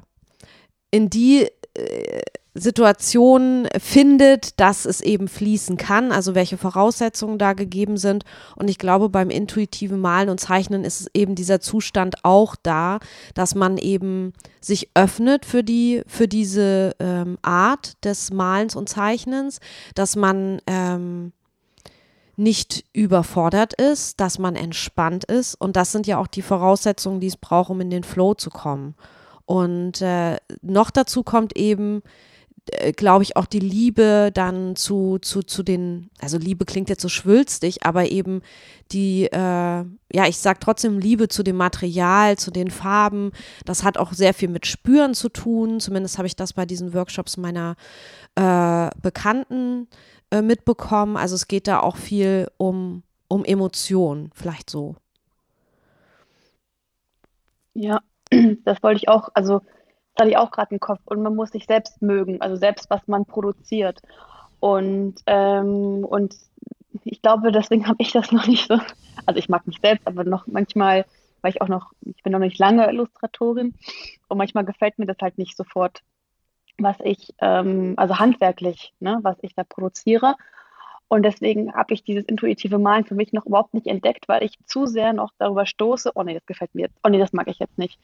in die äh, Situation findet, dass es eben fließen kann, also welche Voraussetzungen da gegeben sind. Und ich glaube, beim intuitiven Malen und Zeichnen ist eben dieser Zustand auch da, dass man eben sich öffnet für die, für diese ähm, Art des Malens und Zeichnens, dass man ähm, nicht überfordert ist, dass man entspannt ist. Und das sind ja auch die Voraussetzungen, die es braucht, um in den Flow zu kommen. Und äh, noch dazu kommt eben, glaube ich, auch die Liebe dann zu, zu, zu den, also Liebe klingt jetzt so schwülstig, aber eben die, äh, ja, ich sage trotzdem Liebe zu dem Material, zu den Farben. Das hat auch sehr viel mit Spüren zu tun. Zumindest habe ich das bei diesen Workshops meiner äh, Bekannten äh, mitbekommen. Also es geht da auch viel um, um Emotionen, vielleicht so. Ja, das wollte ich auch, also hatte ich auch gerade im Kopf. Und man muss sich selbst mögen, also selbst, was man produziert. Und, ähm, und ich glaube, deswegen habe ich das noch nicht so. Also ich mag mich selbst, aber noch manchmal, weil ich auch noch, ich bin noch nicht lange Illustratorin und manchmal gefällt mir das halt nicht sofort, was ich, ähm, also handwerklich, ne, was ich da produziere. Und deswegen habe ich dieses intuitive Malen für mich noch überhaupt nicht entdeckt, weil ich zu sehr noch darüber stoße, oh nee, das gefällt mir jetzt, oh nee, das mag ich jetzt nicht.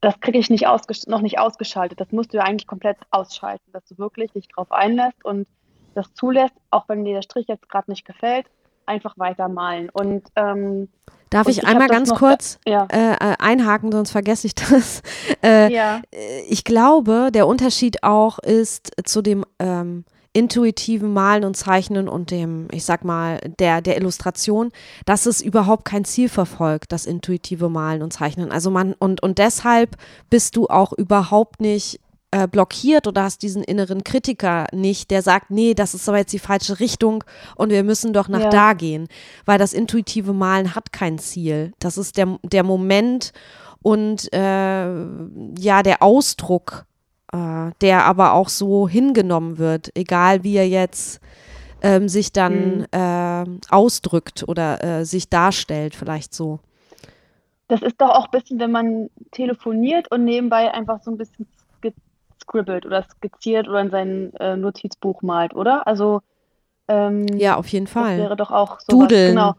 Das kriege ich nicht noch nicht ausgeschaltet. Das musst du ja eigentlich komplett ausschalten, dass du wirklich dich drauf einlässt und das zulässt, auch wenn dir der Strich jetzt gerade nicht gefällt, einfach weiter malen. Und ähm, Darf ich, ich einmal ganz kurz ja. äh, äh, einhaken, sonst vergesse ich das. Äh, ja. Ich glaube, der Unterschied auch ist zu dem ähm, intuitiven Malen und Zeichnen und dem, ich sag mal, der, der Illustration, dass es überhaupt kein Ziel verfolgt, das intuitive Malen und Zeichnen. Also man, und, und deshalb bist du auch überhaupt nicht äh, blockiert oder hast diesen inneren Kritiker nicht, der sagt, nee, das ist aber jetzt die falsche Richtung und wir müssen doch nach ja. da gehen, weil das intuitive Malen hat kein Ziel. Das ist der, der Moment und äh, ja, der Ausdruck äh, der aber auch so hingenommen wird, egal wie er jetzt ähm, sich dann mhm. äh, ausdrückt oder äh, sich darstellt, vielleicht so. Das ist doch auch ein bisschen, wenn man telefoniert und nebenbei einfach so ein bisschen scribbelt oder skizziert oder in sein äh, Notizbuch malt, oder? Also ähm, ja, auf jeden Fall. Das wäre doch auch so. Dudeln. Genau.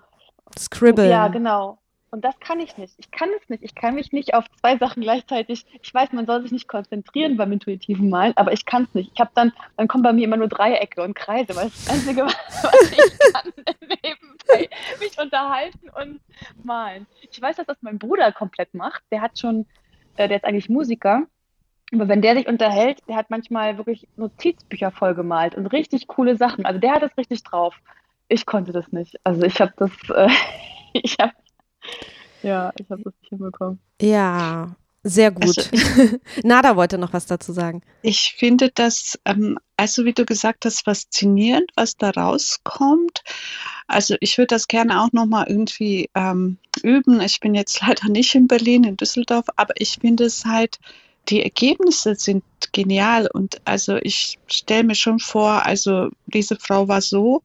Scribbeln. Ja, genau. Und das kann ich nicht. Ich kann es nicht. Ich kann mich nicht auf zwei Sachen gleichzeitig. Ich weiß, man soll sich nicht konzentrieren beim intuitiven Malen, aber ich kann es nicht. Ich habe dann, dann kommen bei mir immer nur Dreiecke und Kreise, weil das, Einzige, was ich kann, nebenbei mich unterhalten und malen. Ich weiß, dass das mein Bruder komplett macht. Der hat schon, äh, der ist eigentlich Musiker. Aber wenn der sich unterhält, der hat manchmal wirklich Notizbücher vollgemalt und richtig coole Sachen. Also der hat das richtig drauf. Ich konnte das nicht. Also ich habe das, äh, ich habe ja, ich habe das nicht hinbekommen. Ja, sehr gut. Also, Nada wollte noch was dazu sagen. Ich finde das, ähm, also wie du gesagt hast, faszinierend, was da rauskommt. Also ich würde das gerne auch nochmal irgendwie ähm, üben. Ich bin jetzt leider nicht in Berlin, in Düsseldorf, aber ich finde es halt, die Ergebnisse sind genial. Und also ich stelle mir schon vor, also diese Frau war so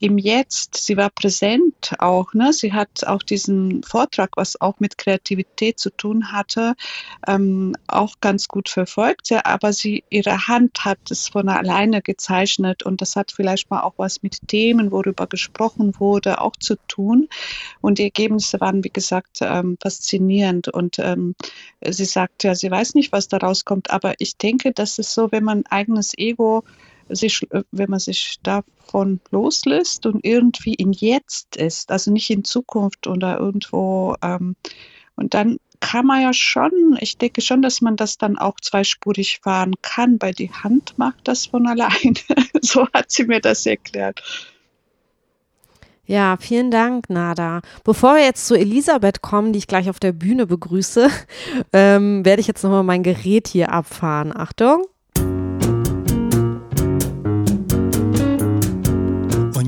im Jetzt, sie war präsent auch, ne? Sie hat auch diesen Vortrag, was auch mit Kreativität zu tun hatte, ähm, auch ganz gut verfolgt, ja, aber sie, ihre Hand hat es von alleine gezeichnet und das hat vielleicht mal auch was mit Themen, worüber gesprochen wurde, auch zu tun. Und die Ergebnisse waren, wie gesagt, ähm, faszinierend. Und ähm, sie sagt ja, sie weiß nicht, was da rauskommt, aber ich denke, das ist so, wenn man eigenes Ego sich, äh, wenn man sich davon loslässt und irgendwie in Jetzt ist, also nicht in Zukunft oder irgendwo. Ähm, und dann kann man ja schon, ich denke schon, dass man das dann auch zweispurig fahren kann, weil die Hand macht das von alleine. so hat sie mir das erklärt. Ja, vielen Dank, Nada. Bevor wir jetzt zu Elisabeth kommen, die ich gleich auf der Bühne begrüße, ähm, werde ich jetzt nochmal mein Gerät hier abfahren. Achtung.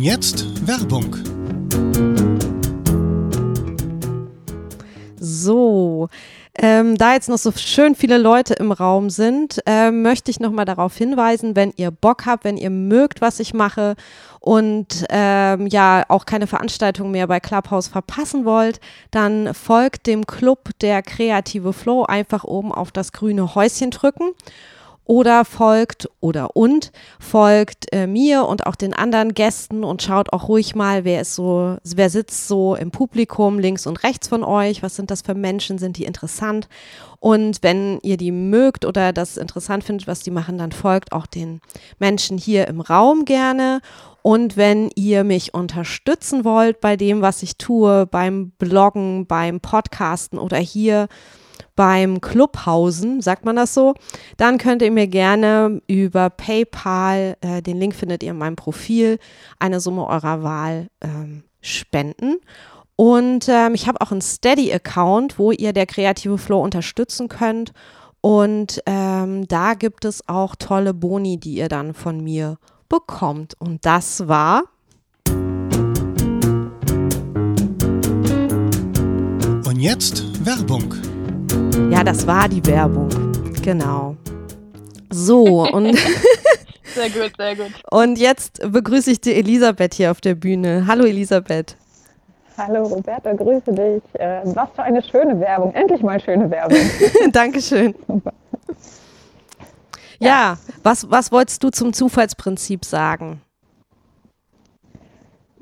Und jetzt Werbung. So, ähm, da jetzt noch so schön viele Leute im Raum sind, äh, möchte ich nochmal darauf hinweisen, wenn ihr Bock habt, wenn ihr mögt, was ich mache und ähm, ja auch keine Veranstaltung mehr bei Clubhouse verpassen wollt, dann folgt dem Club der Kreative Flow einfach oben auf das grüne Häuschen drücken oder folgt oder und folgt äh, mir und auch den anderen Gästen und schaut auch ruhig mal, wer ist so, wer sitzt so im Publikum links und rechts von euch, was sind das für Menschen, sind die interessant? Und wenn ihr die mögt oder das interessant findet, was die machen, dann folgt auch den Menschen hier im Raum gerne. Und wenn ihr mich unterstützen wollt bei dem, was ich tue, beim Bloggen, beim Podcasten oder hier beim Clubhausen, sagt man das so, dann könnt ihr mir gerne über PayPal, äh, den Link findet ihr in meinem Profil, eine Summe eurer Wahl ähm, spenden. Und ähm, ich habe auch einen Steady-Account, wo ihr der kreative Flow unterstützen könnt. Und ähm, da gibt es auch tolle Boni, die ihr dann von mir bekommt. Und das war. Und jetzt Werbung. Ja, das war die Werbung. Genau. So, und, Sehr gut, sehr gut. und jetzt begrüße ich die Elisabeth hier auf der Bühne. Hallo Elisabeth. Hallo Roberta, grüße dich. Äh, was für eine schöne Werbung. Endlich mal schöne Werbung. Dankeschön. Ja, was, was wolltest du zum Zufallsprinzip sagen?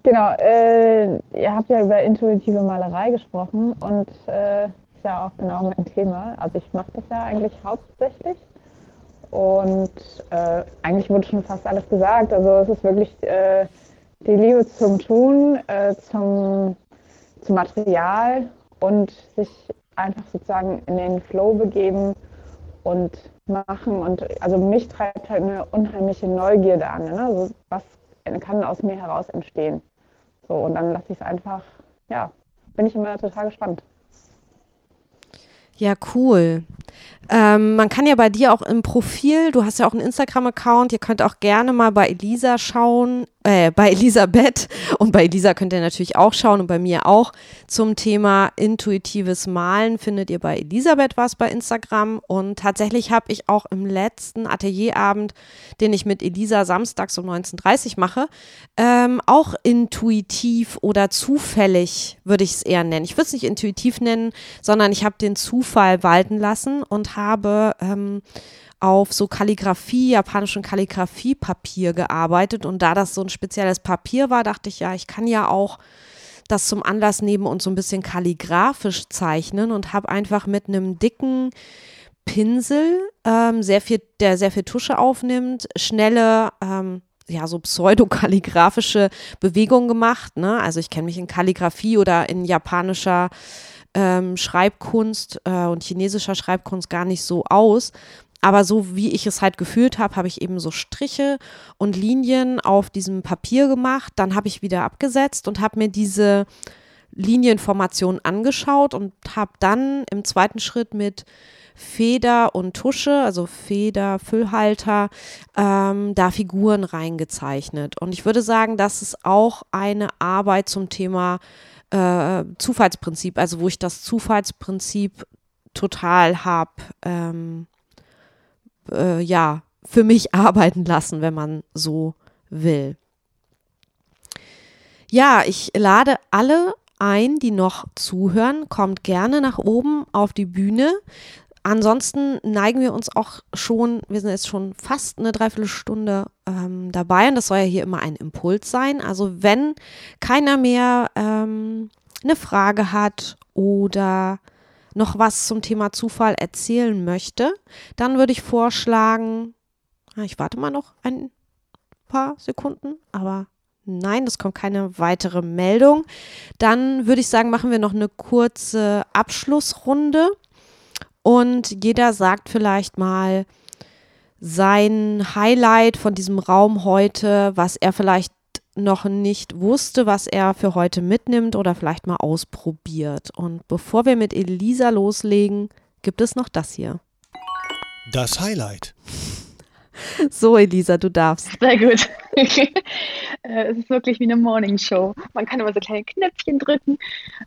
Genau, äh, ihr habt ja über intuitive Malerei gesprochen und äh, ist ja auch genau mein Thema. Also ich mache das ja eigentlich hauptsächlich und äh, eigentlich wurde schon fast alles gesagt. Also es ist wirklich äh, die Liebe zum Tun, äh, zum, zum Material und sich einfach sozusagen in den Flow begeben und machen. Und also mich treibt halt eine unheimliche Neugierde an. Ne? Also was kann aus mir heraus entstehen? So, und dann lasse ich es einfach, ja, bin ich immer total gespannt. Ja, cool. Ähm, man kann ja bei dir auch im Profil, du hast ja auch einen Instagram-Account, ihr könnt auch gerne mal bei Elisa schauen, äh, bei Elisabeth. Und bei Elisa könnt ihr natürlich auch schauen und bei mir auch. Zum Thema intuitives Malen findet ihr bei Elisabeth was bei Instagram. Und tatsächlich habe ich auch im letzten Atelierabend, den ich mit Elisa samstags um 19.30 Uhr mache, ähm, auch intuitiv oder zufällig würde ich es eher nennen. Ich würde es nicht intuitiv nennen, sondern ich habe den Zufall walten lassen und habe ähm, auf so Kalligrafie, japanischen Kalligrafiepapier gearbeitet. Und da das so ein spezielles Papier war, dachte ich, ja, ich kann ja auch das zum Anlass nehmen und so ein bisschen kalligrafisch zeichnen und habe einfach mit einem dicken Pinsel, ähm, sehr viel, der sehr viel Tusche aufnimmt, schnelle, ähm, ja, so pseudokalligrafische Bewegungen gemacht. Ne? Also ich kenne mich in Kalligrafie oder in japanischer ähm, Schreibkunst äh, und chinesischer Schreibkunst gar nicht so aus. Aber so wie ich es halt gefühlt habe, habe ich eben so Striche und Linien auf diesem Papier gemacht. Dann habe ich wieder abgesetzt und habe mir diese Linienformation angeschaut und habe dann im zweiten Schritt mit Feder und Tusche, also Feder, Füllhalter, ähm, da Figuren reingezeichnet. Und ich würde sagen, das ist auch eine Arbeit zum Thema äh, Zufallsprinzip, also wo ich das Zufallsprinzip total habe, ähm, äh, ja, für mich arbeiten lassen, wenn man so will. Ja, ich lade alle ein, die noch zuhören. Kommt gerne nach oben auf die Bühne. Ansonsten neigen wir uns auch schon, wir sind jetzt schon fast eine Dreiviertelstunde ähm, dabei und das soll ja hier immer ein Impuls sein. Also wenn keiner mehr ähm, eine Frage hat oder noch was zum Thema Zufall erzählen möchte, dann würde ich vorschlagen, ich warte mal noch ein paar Sekunden, aber nein, es kommt keine weitere Meldung. Dann würde ich sagen, machen wir noch eine kurze Abschlussrunde und jeder sagt vielleicht mal sein Highlight von diesem Raum heute, was er vielleicht noch nicht wusste, was er für heute mitnimmt oder vielleicht mal ausprobiert. Und bevor wir mit Elisa loslegen, gibt es noch das hier. Das Highlight. So, Elisa, du darfst. Sehr gut. Äh, es ist wirklich wie eine Morningshow. Man kann immer so kleine Knöpfchen drücken.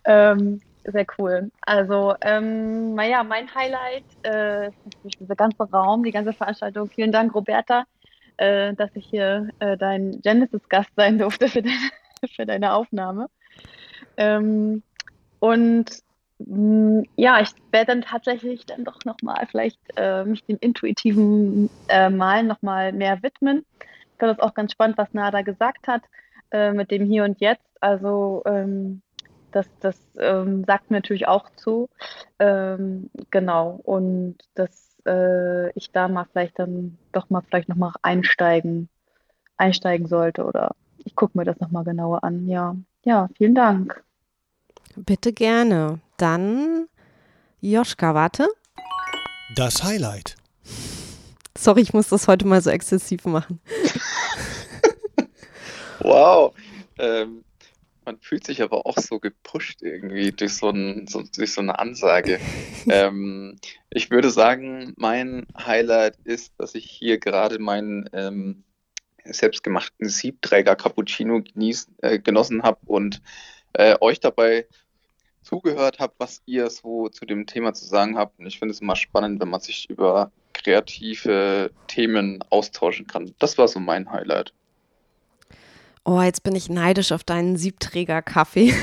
Ähm, sehr cool. Also, ähm, naja, mein Highlight äh, ist natürlich dieser ganze Raum, die ganze Veranstaltung. Vielen Dank, Roberta, äh, dass ich hier äh, dein Genesis-Gast sein durfte für deine, für deine Aufnahme. Ähm, und mh, ja, ich werde dann tatsächlich dann doch nochmal vielleicht äh, mich dem intuitiven äh, Malen nochmal mehr widmen. Ich glaube, das auch ganz spannend, was Nada gesagt hat äh, mit dem Hier und Jetzt. Also ähm, das, das ähm, sagt mir natürlich auch zu. Ähm, genau. Und dass äh, ich da mal vielleicht dann doch mal vielleicht nochmal einsteigen, einsteigen sollte oder ich gucke mir das nochmal genauer an. Ja, ja, vielen Dank. Bitte gerne. Dann Joschka, warte. Das Highlight. Sorry, ich muss das heute mal so exzessiv machen. Wow. Ähm, man fühlt sich aber auch so gepusht irgendwie durch so, ein, so, durch so eine Ansage. ähm, ich würde sagen, mein Highlight ist, dass ich hier gerade meinen ähm, selbstgemachten Siebträger Cappuccino genieß, äh, genossen habe und äh, euch dabei zugehört habe, was ihr so zu dem Thema zu sagen habt. Und ich finde es immer spannend, wenn man sich über kreative Themen austauschen kann. Das war so mein Highlight. Oh, jetzt bin ich neidisch auf deinen Siebträger-Kaffee.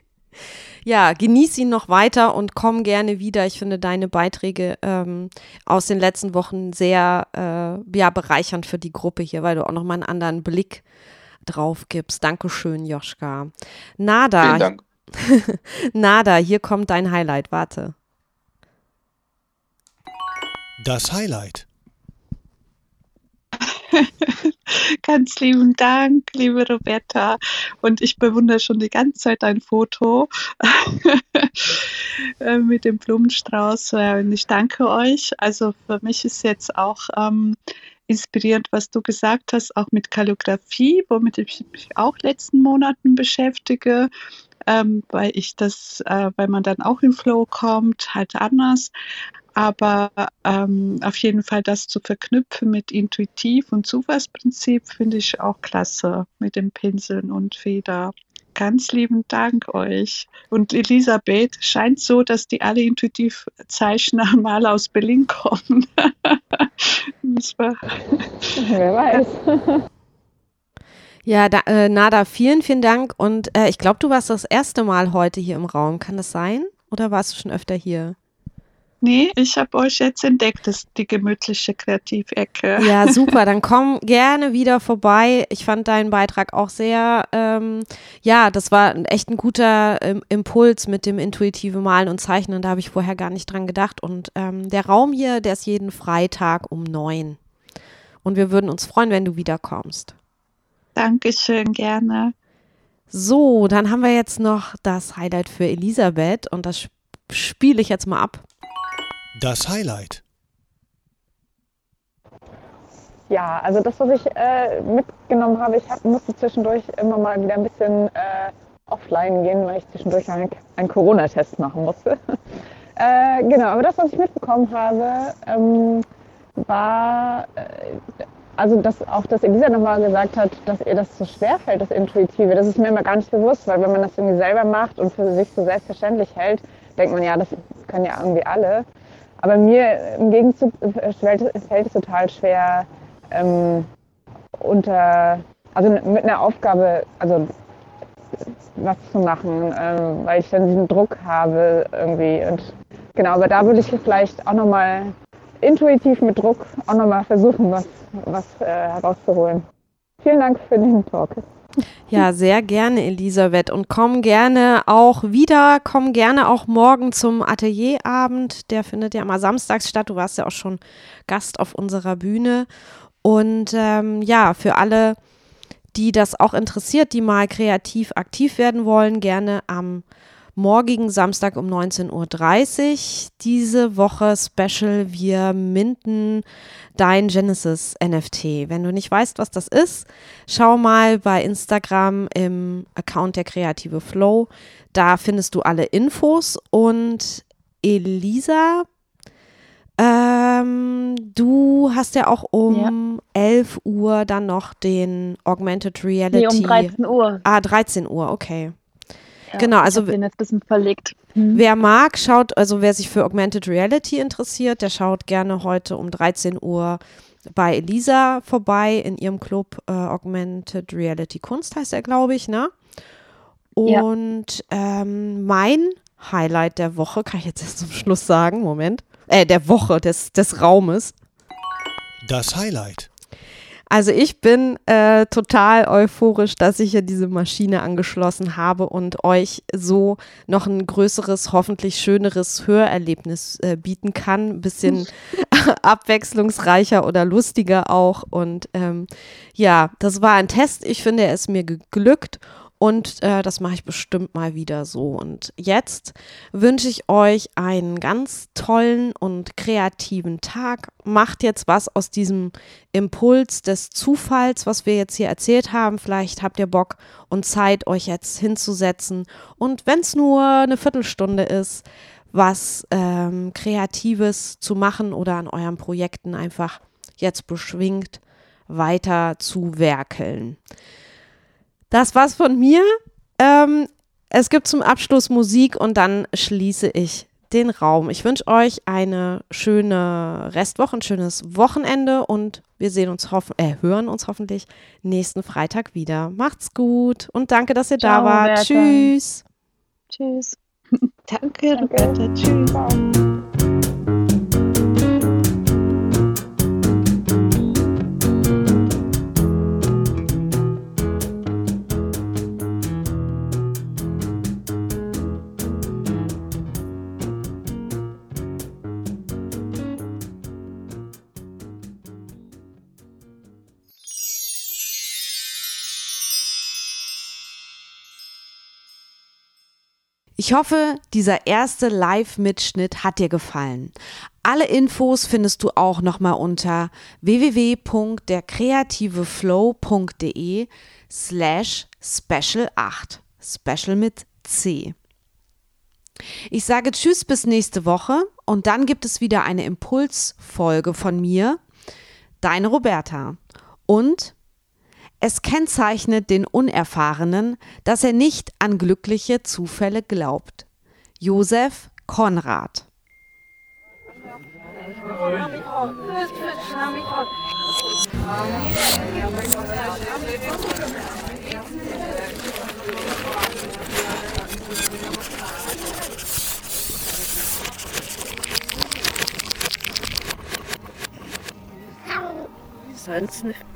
ja, genieß ihn noch weiter und komm gerne wieder. Ich finde deine Beiträge ähm, aus den letzten Wochen sehr äh, ja, bereichernd für die Gruppe hier, weil du auch nochmal einen anderen Blick drauf gibst. Dankeschön, Joschka. Nada. Vielen Dank. Nada, hier kommt dein Highlight. Warte. Das Highlight. Ganz lieben Dank, liebe Roberta. Und ich bewundere schon die ganze Zeit dein Foto äh, mit dem Blumenstrauß. Äh, und ich danke euch. Also für mich ist jetzt auch ähm, inspirierend, was du gesagt hast, auch mit Kalligraphie, womit ich mich auch letzten Monaten beschäftige. Ähm, weil ich das, äh, weil man dann auch in Flow kommt, halt anders. Aber ähm, auf jeden Fall das zu verknüpfen mit Intuitiv- und Zufallsprinzip finde ich auch klasse mit den Pinseln und Feder. Ganz lieben Dank euch. Und Elisabeth, scheint so, dass die alle Intuitivzeichner mal aus Berlin kommen. Wer weiß. Ja, da, äh, Nada, vielen, vielen Dank. Und äh, ich glaube, du warst das erste Mal heute hier im Raum. Kann das sein? Oder warst du schon öfter hier? Nee, ich habe euch jetzt entdeckt, das ist die gemütliche Kreativecke. Ja, super. Dann komm gerne wieder vorbei. Ich fand deinen Beitrag auch sehr, ähm, ja, das war echt ein guter ähm, Impuls mit dem intuitive Malen und Zeichnen. Da habe ich vorher gar nicht dran gedacht. Und ähm, der Raum hier, der ist jeden Freitag um neun. Und wir würden uns freuen, wenn du wiederkommst. Dankeschön, gerne. So, dann haben wir jetzt noch das Highlight für Elisabeth und das spiele ich jetzt mal ab. Das Highlight. Ja, also das, was ich äh, mitgenommen habe, ich hab, musste zwischendurch immer mal wieder ein bisschen äh, offline gehen, weil ich zwischendurch einen, einen Corona-Test machen musste. äh, genau, aber das, was ich mitbekommen habe, ähm, war, äh, also dass auch, dass Elisa nochmal gesagt hat, dass ihr das so schwer fällt, das Intuitive. Das ist mir immer gar nicht bewusst, weil wenn man das irgendwie selber macht und für sich so selbstverständlich hält, denkt man, ja, das können ja irgendwie alle. Aber mir im Gegenzug fällt, fällt es total schwer, ähm, unter, also mit einer Aufgabe, also was zu machen, ähm, weil ich dann diesen Druck habe irgendwie. Und genau, aber da würde ich vielleicht auch nochmal intuitiv mit Druck auch nochmal versuchen, was, was äh, herauszuholen. Vielen Dank für den Talk. Ja, sehr gerne, Elisabeth. Und komm gerne auch wieder, komm gerne auch morgen zum Atelierabend. Der findet ja immer samstags statt. Du warst ja auch schon Gast auf unserer Bühne. Und ähm, ja, für alle, die das auch interessiert, die mal kreativ aktiv werden wollen, gerne am morgigen Samstag um 19.30 Uhr. Diese Woche Special, wir minden dein Genesis NFT. Wenn du nicht weißt, was das ist, schau mal bei Instagram im Account der Kreative Flow. Da findest du alle Infos und Elisa, ähm, du hast ja auch um ja. 11 Uhr dann noch den Augmented Reality. Nee, um 13 Uhr. Ah, 13 Uhr, okay. Ja, genau, also den jetzt ein bisschen verlegt. Hm. Wer mag, schaut, also wer sich für Augmented Reality interessiert, der schaut gerne heute um 13 Uhr bei Elisa vorbei in ihrem Club äh, Augmented Reality Kunst heißt er, glaube ich, ne? Und ja. ähm, mein Highlight der Woche, kann ich jetzt erst zum Schluss sagen, Moment, äh, der Woche, des, des Raumes. Das Highlight. Also ich bin äh, total euphorisch, dass ich hier diese Maschine angeschlossen habe und euch so noch ein größeres, hoffentlich schöneres Hörerlebnis äh, bieten kann. Ein bisschen abwechslungsreicher oder lustiger auch. Und ähm, ja, das war ein Test. Ich finde, er ist mir geglückt und äh, das mache ich bestimmt mal wieder so. Und jetzt wünsche ich euch einen ganz tollen und kreativen Tag. Macht jetzt was aus diesem Impuls des Zufalls, was wir jetzt hier erzählt haben. Vielleicht habt ihr Bock und Zeit, euch jetzt hinzusetzen. Und wenn es nur eine Viertelstunde ist, was ähm, Kreatives zu machen oder an euren Projekten einfach jetzt beschwingt weiter zu werkeln. Das war's von mir. Ähm, es gibt zum Abschluss Musik und dann schließe ich den Raum. Ich wünsche euch eine schöne Restwoche, ein schönes Wochenende und wir sehen uns hoff äh, hören uns hoffentlich nächsten Freitag wieder. Macht's gut und danke, dass ihr Ciao, da wart. Roberta. Tschüss. Tschüss. danke, Roberta. Tschüss. Ich hoffe, dieser erste Live-Mitschnitt hat dir gefallen. Alle Infos findest du auch nochmal unter www.derkreativeflow.de slash special 8. Special mit C. Ich sage Tschüss bis nächste Woche und dann gibt es wieder eine Impulsfolge von mir, deine Roberta. Und es kennzeichnet den Unerfahrenen, dass er nicht an glückliche Zufälle glaubt. Josef Konrad Sonst nicht.